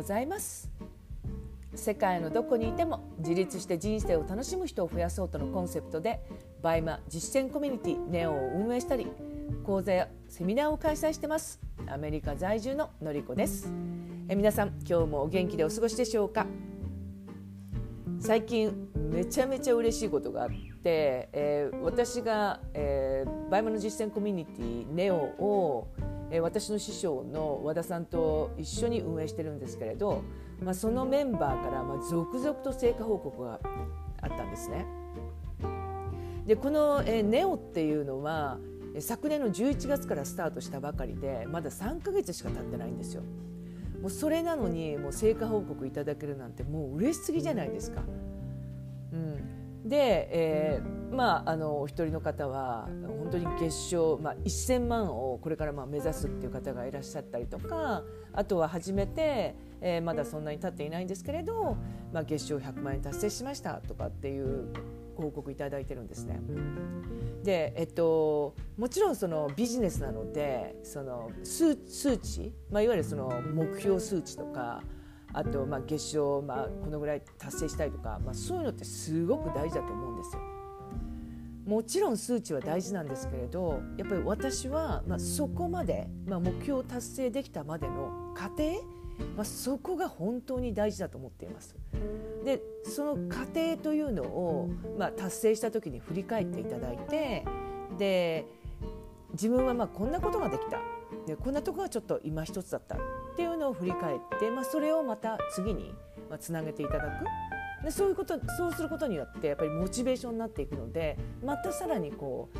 ございます。世界のどこにいても自立して人生を楽しむ人を増やそうとのコンセプトでバイマ実践コミュニティネオを運営したり講座やセミナーを開催してます。アメリカ在住ののりこです。え皆さん今日もお元気でお過ごしでしょうか？最近めちゃめちゃ嬉しいことがあって、えー、私が、えー、バイマの実践コミュニティネオをえ私の師匠の和田さんと一緒に運営してるんですけれど、まあ、そのメンバーからま続々と成果報告があったんですね。でこの、えネオっていうのは昨年の11月からスタートしたばかりでまだ3ヶ月しか経ってないんですよ。もうそれなのにもう成果報告いただけるなんてもう嬉しすぎじゃないですか。うん、で、えー、まああのお一人の方は本当に月賞、まあ、1,000万をこれからまあ目指すっていう方がいらっしゃったりとかあとは初めて、えー、まだそんなに経っていないんですけれど、まあ、月賞100万円達成しましたとかっていう報告いただいてるんですね。で、えっと、もちろんそのビジネスなのでその数数値、まあ、いわゆるその目標数値とかあとまあ月賞、まあ、このぐらい達成したいとか、まあ、そういうのってすごく大事だと思うんですよ。もちろん数値は大事なんですけれどやっぱり私は、まあ、そこまで、まあ、目標を達成できたまでの過程、まあ、そこが本当に大事だと思っています。でその過程というのを、まあ、達成した時に振り返っていただいてで自分はまあこんなことができたでこんなとこがちょっと今一つだったっていうのを振り返って、まあ、それをまた次につなげていただくでそういうことそうすることによってやっぱりモチベーションになっていくのでまたさらにこ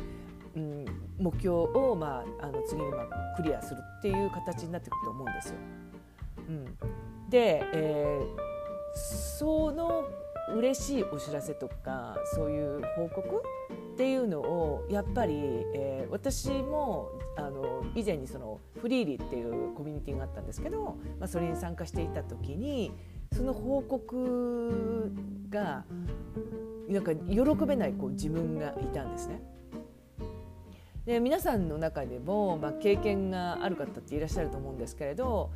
う、うん、目標を、まあ、あの次にまあクリアするっていう形になってくると思うんですよ。うん、で、えー、その嬉しいお知らせとかそういう報告っていうのをやっぱり、えー、私もあの以前にそのフリーリーっていうコミュニティがあったんですけど、まあ、それに参加していた時にその報告がなんか喜べないこう自分がいたんですね。で皆さんの中でも、まあ、経験がある方っていらっしゃると思うんですけれど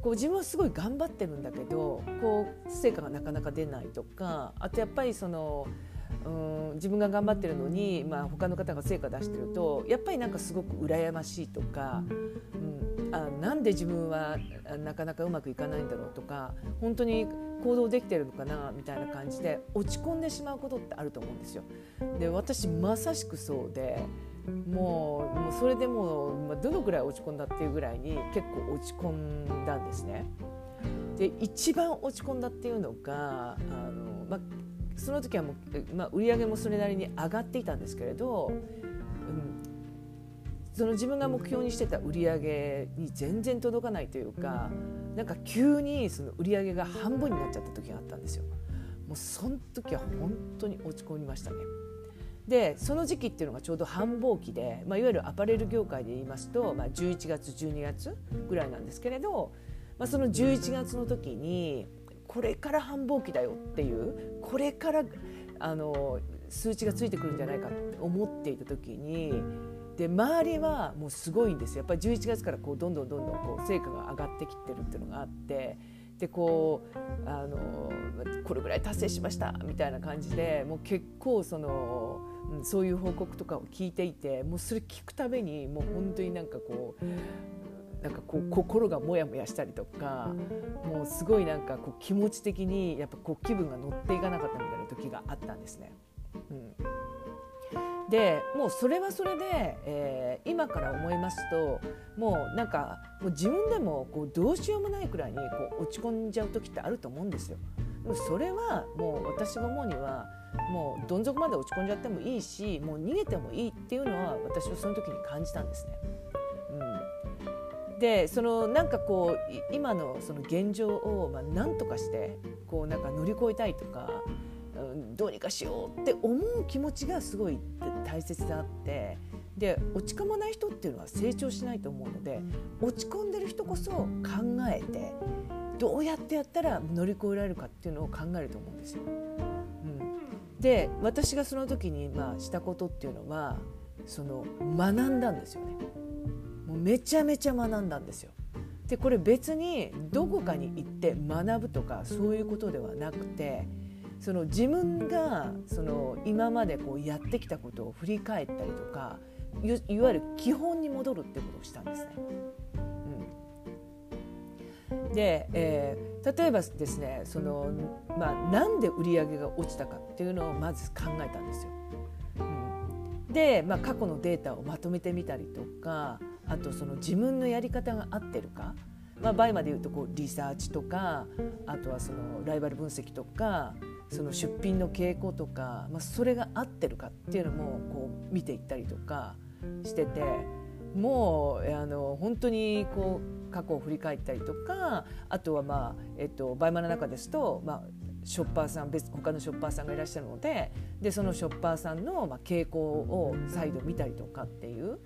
こう自分はすごい頑張ってるんだけどこう成果がなかなか出ないとかあとやっぱりそのうん自分が頑張ってるのに、まあ、他の方が成果出してるとやっぱりなんかすごく羨ましいとか、うん、あなんで自分はなかなかうまくいかないんだろうとか本当に行動できてるのかなみたいな感じで落ち込んでしまうことってあると思うんですよ。で私まさしくそうでもうもうそれでもうどのぐらい落ち込んだっていうぐらいに結構落ち込んだんですね。で一番落ち込んだっていうのがあの、まあ、その時はもう、まあ、売り上げもそれなりに上がっていたんですけれど、うん、その自分が目標にしてた売り上げに全然届かないというかなんか急にその売り上げが半分になっちゃった時があったんですよ。もうその時は本当に落ち込みましたね。でその時期っていうのがちょうど繁忙期で、まあ、いわゆるアパレル業界で言いますと、まあ、11月12月ぐらいなんですけれど、まあ、その11月の時にこれから繁忙期だよっていうこれからあの数値がついてくるんじゃないかって思っていた時にで周りはもうすごいんですよ。やっぱり11月からこうどんどんどんどんこう成果が上がってきてるっていうのがあってでこうあのこれぐらい達成しましたみたいな感じでもう結構その、うん、そういう報告とかを聞いていてもうそれ聞くためにもう本当になんかこうなんかこう心がモヤモヤしたりとかもうすごいなんかこう気持ち的にやっぱこう気分が乗っていかなかったみたいな時があったんですね。うん、でもうそれはそれで、えー、今から思いますともうなんかもう自分でもこうどうしようもないくらいにこう落ち込んじゃう時ってあると思うんですよ。でもそれはもう私が思うにはもうどん底まで落ち込んじゃってもいいしもう逃げてもいいっていうのは私はその時に感じたんですね。でそのなんかこう今のその現状をまあ何とかしてこうなんか乗り越えたいとか、うん、どうにかしようって思う気持ちがすごい大切であってで落ち込まない人っていうのは成長しないと思うので落ち込んでる人こそ考えてどうやってやったら乗り越えられるかっていうのを考えると思うんですよ。うん、で私がその時にまあしたことっていうのはその学んだんですよね。めちゃめちゃ学んだんですよ。でこれ別にどこかに行って学ぶとかそういうことではなくてその自分がその今までこうやってきたことを振り返ったりとかいわゆる基本に戻るってことをしたんですね。うん、で、えー、例えばですねその、まあ、なんで売り上げが落ちたかっていうのをまず考えたんですよ。うん、で、まあ、過去のデータをまとめてみたりとかあとその自分のやり方が合ってるか、まあ、バイマでいうとこうリサーチとかあとはそのライバル分析とかその出品の傾向とか、まあ、それが合ってるかっていうのもこう見ていったりとかしててもうあの本当にこう過去を振り返ったりとかあとはまあ、えっと、バイマの中ですと、まあ、ショッパーさん別他のショッパーさんがいらっしゃるのででそのショッパーさんの、まあ、傾向を再度見たりとかっていう、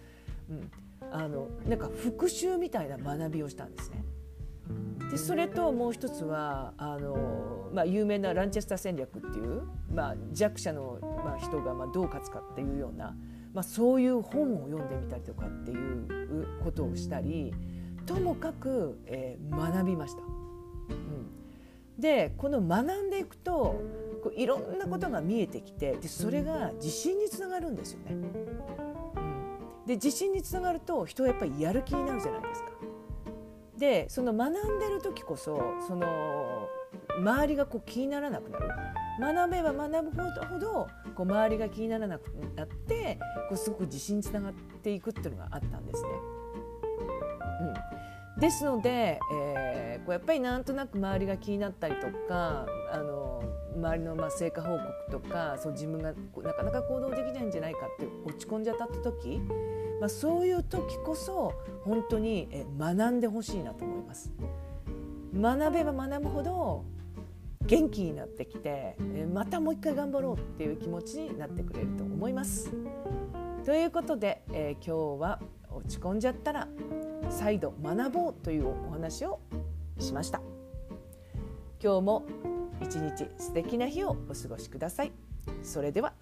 うん、あのなんか復習みたいな学びをしたんですね。でそれともう一つはあの、まあ、有名なランチェスター戦略っていう、まあ、弱者の、まあ、人がまあどう勝つかっていうような、まあ、そういう本を読んでみたりとかっていうことをしたりともかく、えー、学びました。うん、でこの学んでいくとこういろんなことが見えてきてでそれが自信につながるんですよね。で自信につながると人はやっぱりやる気になるじゃないですか。でその学んでる時こそその周りがこう気にならなくなる学べば学ぶほどこう周りが気にならなくなってこうすごく自信につながっていくっていうのがあったんですね。うん、ですので、えー、こうやっぱりなんとなく周りが気になったりとかあの周りのまあ成果報告とかそう自分がなかなか行動できないんじゃないかって落ち込んじゃった時まあ、そういう時こそ本当に学んでほしいなと思います。学べば学ぶほど元気になってきてまたもう一回頑張ろうっていう気持ちになってくれると思います。ということで、えー、今日は落ち込んじゃったら再度学ぼうというお話をしました。今日も一日素敵な日をお過ごしください。それでは。